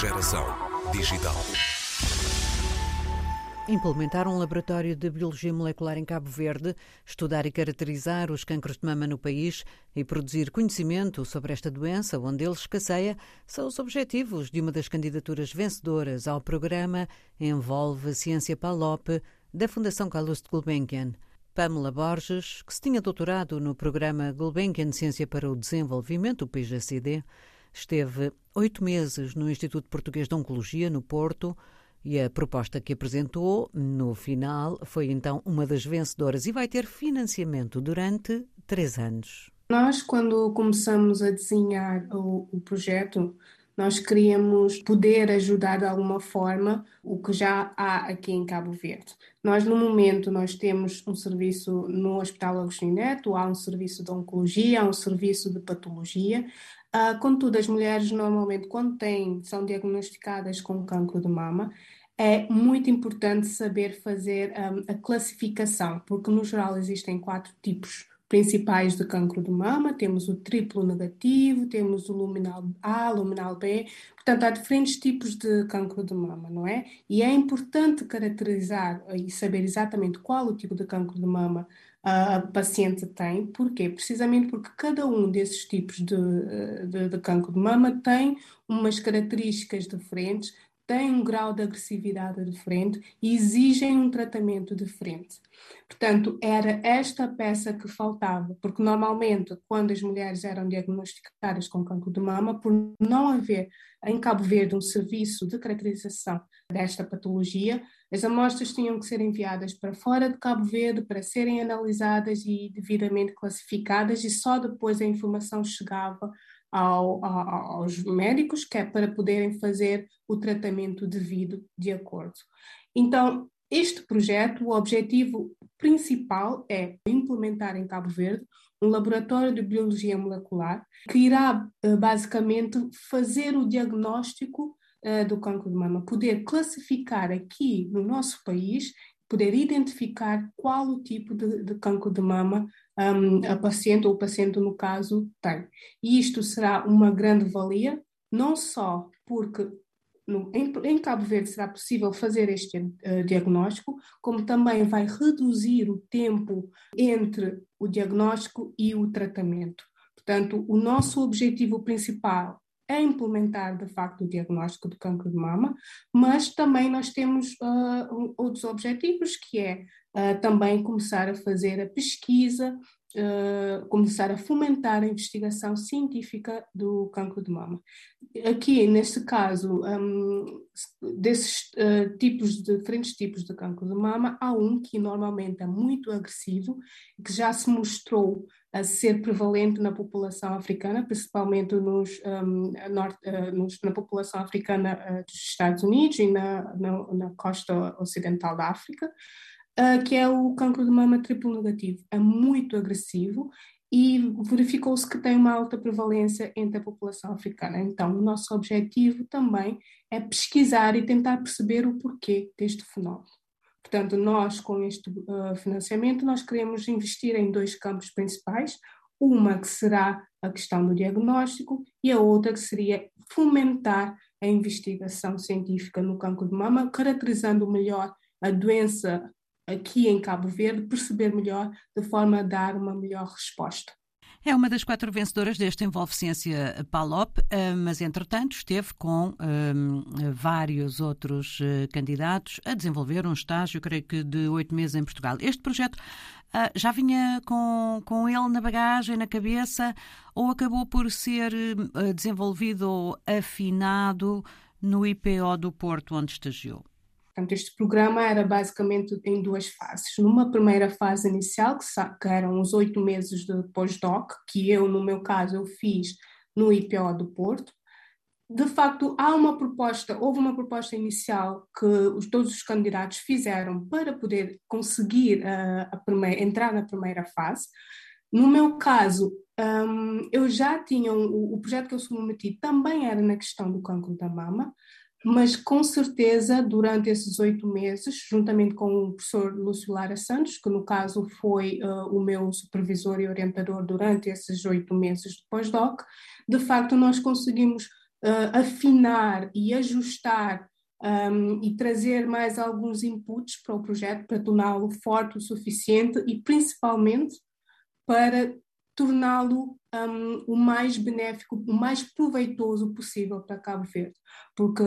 Geração digital. Implementar um laboratório de biologia molecular em Cabo Verde, estudar e caracterizar os cancros de mama no país e produzir conhecimento sobre esta doença, onde ele escasseia, são os objetivos de uma das candidaturas vencedoras ao programa Envolve Ciência PALOP da Fundação Carlos de Gulbenkian. Pamela Borges, que se tinha doutorado no programa Gulbenkian Ciência para o Desenvolvimento, o PGCD, esteve oito meses no Instituto Português de Oncologia, no Porto, e a proposta que apresentou, no final, foi então uma das vencedoras e vai ter financiamento durante três anos. Nós, quando começamos a desenhar o, o projeto, nós queríamos poder ajudar de alguma forma o que já há aqui em Cabo Verde. Nós, no momento, nós temos um serviço no Hospital Agostinho Neto, há um serviço de oncologia, há um serviço de patologia. Uh, contudo, as mulheres normalmente, quando têm, são diagnosticadas com cancro de mama, é muito importante saber fazer um, a classificação, porque no geral existem quatro tipos principais de cancro de mama, temos o triplo negativo, temos o luminal A, luminal B, portanto há diferentes tipos de cancro de mama, não é? E é importante caracterizar e saber exatamente qual o tipo de cancro de mama a paciente tem, porquê? Precisamente porque cada um desses tipos de, de, de cancro de mama tem umas características diferentes, têm um grau de agressividade diferente e exigem um tratamento diferente. Portanto, era esta peça que faltava, porque normalmente, quando as mulheres eram diagnosticadas com cancro de mama, por não haver em Cabo Verde um serviço de caracterização desta patologia, as amostras tinham que ser enviadas para fora de Cabo Verde para serem analisadas e devidamente classificadas, e só depois a informação chegava ao, ao, aos médicos, que é para poderem fazer o tratamento devido de acordo. Então, este projeto, o objetivo principal é implementar em Cabo Verde um laboratório de biologia molecular que irá eh, basicamente fazer o diagnóstico uh, do cancro de mama, poder classificar aqui no nosso país, poder identificar qual o tipo de, de cancro de mama um, a paciente ou o paciente, no caso, tem. E isto será uma grande valia, não só porque no, em, em, Cabo Verde será possível fazer este uh, diagnóstico, como também vai reduzir o tempo entre o diagnóstico e o tratamento. Portanto, o nosso objetivo principal é implementar, de facto, o diagnóstico de cancro de mama, mas também nós temos uh, outros objetivos, que é uh, também começar a fazer a pesquisa, uh, começar a fomentar a investigação científica do cancro de mama. Aqui, neste caso, um, desses uh, tipos, de, diferentes tipos de cancro de mama, há um que normalmente é muito agressivo, que já se mostrou a ser prevalente na população africana, principalmente nos, um, norte, uh, nos, na população africana uh, dos Estados Unidos e na, na, na costa ocidental da África uh, que é o cancro de mama triplo negativo. É muito agressivo e verificou-se que tem uma alta prevalência entre a população africana. Então, o nosso objetivo também é pesquisar e tentar perceber o porquê deste fenómeno. Portanto, nós, com este uh, financiamento, nós queremos investir em dois campos principais, uma que será a questão do diagnóstico e a outra que seria fomentar a investigação científica no cancro de mama, caracterizando melhor a doença aqui em Cabo Verde, perceber melhor, de forma a dar uma melhor resposta. É uma das quatro vencedoras deste Envolve Ciência PALOP, eh, mas entretanto esteve com um, eh, vários outros candidatos a desenvolver um estágio, creio que de oito meses em Portugal. Este projeto uh, já vinha com, com ele na bagagem, na cabeça, ou acabou por ser desenvolvido ou afinado no IPO do Porto, onde estagiou? Portanto, este programa era basicamente em duas fases. Numa primeira fase inicial, que, eram os oito meses de pós-doc, que eu, no meu caso, eu fiz no IPO do Porto. De facto, há uma proposta, houve uma proposta inicial que os, todos os candidatos fizeram para poder conseguir uh, a primeira, entrar na primeira fase. No meu caso, um, eu já tinha um, o projeto que eu submeti também era na questão do cancro da mama, mas com certeza durante esses oito meses, juntamente com o professor Lúcio Lara Santos, que no caso foi uh, o meu supervisor e orientador durante esses oito meses de pós-doc, de facto nós conseguimos uh, afinar e ajustar um, e trazer mais alguns inputs para o projeto para torná-lo forte o suficiente e principalmente para torná-lo um, o mais benéfico, o mais proveitoso possível para Cabo Verde, porque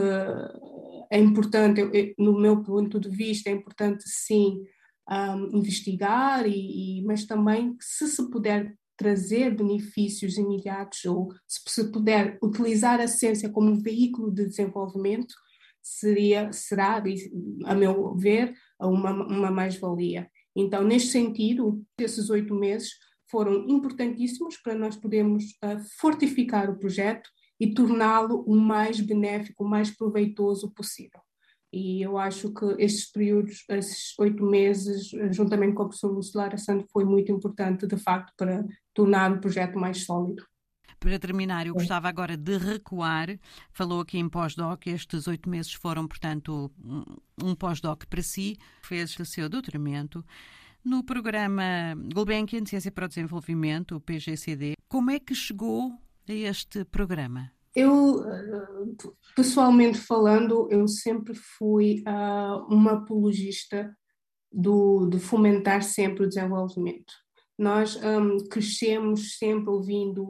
é importante, no meu ponto de vista, é importante sim um, investigar, e, e, mas também se se puder trazer benefícios imediatos ou se se puder utilizar a ciência como veículo de desenvolvimento, seria, será, a meu ver, uma, uma mais-valia. Então, neste sentido, esses oito meses foram importantíssimos para nós podermos uh, fortificar o projeto e torná-lo o mais benéfico, o mais proveitoso possível. E eu acho que estes períodos, esses oito meses, juntamente com a professora Lucelara Santo, foi muito importante, de facto, para tornar o projeto mais sólido. Para terminar, eu gostava agora de recuar. Falou aqui em pós-doc, estes oito meses foram, portanto, um pós-doc para si, fez o seu doutoramento. No programa Gulbenkian Ciência para o Desenvolvimento, o PGCD, como é que chegou a este programa? Eu, pessoalmente falando, eu sempre fui uh, uma apologista do, de fomentar sempre o desenvolvimento. Nós um, crescemos sempre ouvindo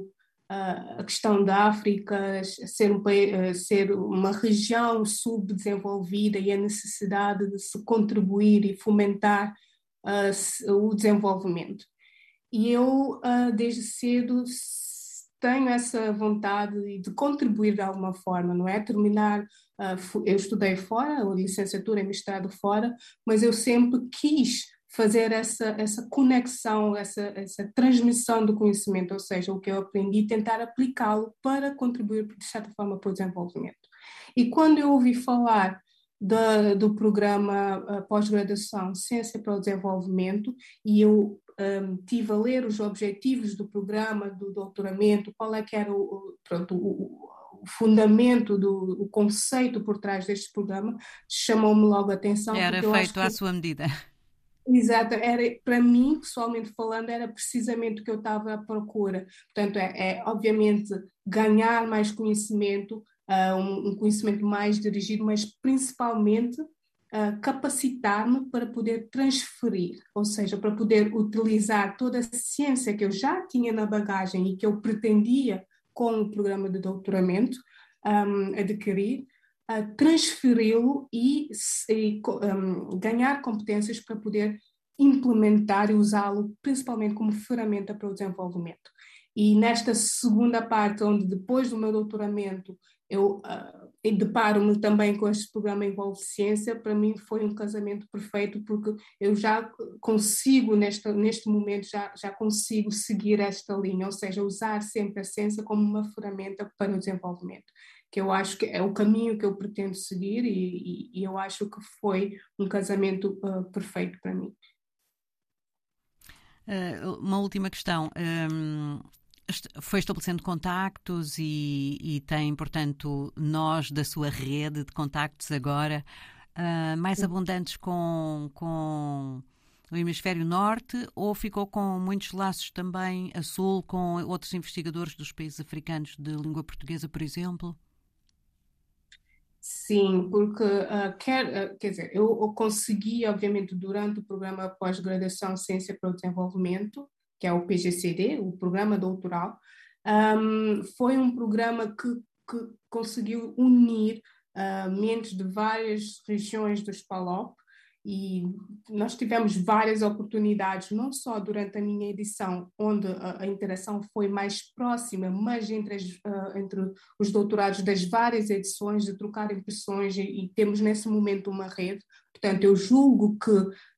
uh, a questão da África ser, um, uh, ser uma região subdesenvolvida e a necessidade de se contribuir e fomentar o desenvolvimento. E eu, desde cedo, tenho essa vontade de contribuir de alguma forma, não é? Terminar, uh, eu estudei fora, a licenciatura e mestrado fora, mas eu sempre quis fazer essa, essa conexão, essa, essa transmissão do conhecimento, ou seja, o que eu aprendi, tentar aplicá-lo para contribuir, de certa forma, para o desenvolvimento. E quando eu ouvi falar do, do programa uh, pós-graduação Ciência para o Desenvolvimento e eu um, tive a ler os objetivos do programa do doutoramento, qual é que era o, pronto, o, o fundamento do o conceito por trás deste programa, chamou-me logo a atenção. Era feito à sua medida. Exato, era, para mim, pessoalmente falando, era precisamente o que eu estava à procura. Portanto, é, é obviamente ganhar mais conhecimento, uh, um, conhecimento mais dirigido, mas principalmente uh, capacitar-me para poder transferir, ou seja, para poder utilizar toda a ciência que eu já tinha na bagagem e que eu pretendia com o programa de doutoramento um, adquirir, uh, transferi-lo e, e um, ganhar competências para poder implementar e usá-lo principalmente como ferramenta para o desenvolvimento. E nesta segunda parte, onde depois do meu doutoramento eu uh, deparo-me também com este programa Envolve Ciência, para mim foi um casamento perfeito, porque eu já consigo, neste, neste momento, já, já consigo seguir esta linha, ou seja, usar sempre a ciência como uma ferramenta para o desenvolvimento, que eu acho que é o caminho que eu pretendo seguir e, e, e eu acho que foi um casamento uh, perfeito para mim. Uh, uma última questão. Um foi estabelecendo contactos e, e, tem, portanto, nós da sua rede de contactos agora uh, mais Sim. abundantes com, com o hemisfério norte ou ficou com muitos laços também a sul com outros investigadores dos países africanos de língua portuguesa, por exemplo? Sim, porque uh, quer, uh, quer dizer, eu, eu, consegui, obviamente, durante o programa pós-graduação Ciência para o Desenvolvimento, que é o PGCD, o Programa Doutoral, um, foi um programa que, que conseguiu unir uh, mentes de várias regiões do SPALOP e nós tivemos várias oportunidades, não só durante a minha edição, onde a, a interação foi mais próxima, mas entre, as, uh, entre, os doutorados das várias edições, de trocar impressões, e, e, temos nesse momento uma rede. Portanto, eu julgo que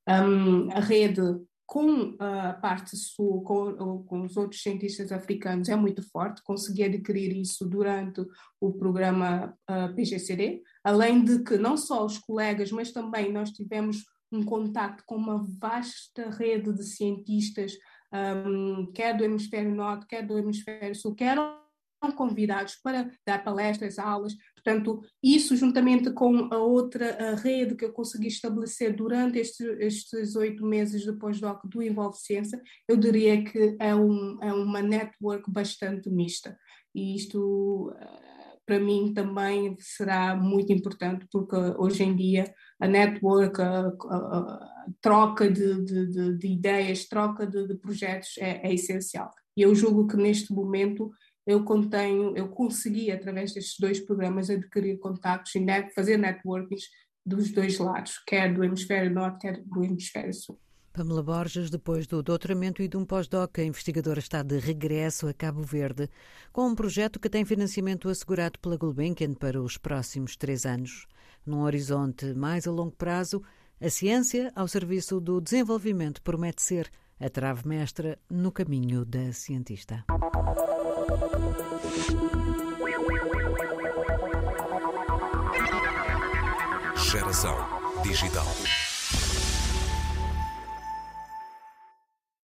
um, a rede com a parte sul, com, com, os outros cientistas africanos, é muito forte. Consegui adquirir isso durante o programa uh, PGCD, além de que não só os colegas, mas também nós tivemos um contato com uma vasta rede de cientistas, um, quer do hemisfério norte, quer do hemisfério sul, que eram convidados para dar palestras, aulas. Portanto, isso juntamente com a outra a rede que eu consegui estabelecer durante estes oito meses depois do, do Envolve Ciência, eu diria que é, um, é uma network bastante mista. E isto, para mim também será muito importante, porque hoje em dia a network, a, a, a troca de, de, de, ideias, troca de, de projetos é, é, essencial. E eu julgo que neste momento eu contenho, eu consegui, através destes dois programas, adquirir contactos e net, fazer networkings dos dois lados, quer do hemisfério norte, quer do hemisfério sul. Pamela Borges, depois do doutoramento e de um pós-doc, a investigadora está de regresso a Cabo Verde, com um projeto que tem financiamento assegurado pela Gulbenkian para os próximos três anos. Num horizonte mais a longo prazo, a ciência ao serviço do desenvolvimento promete ser a trave mestra no caminho da cientista. Geração Digital.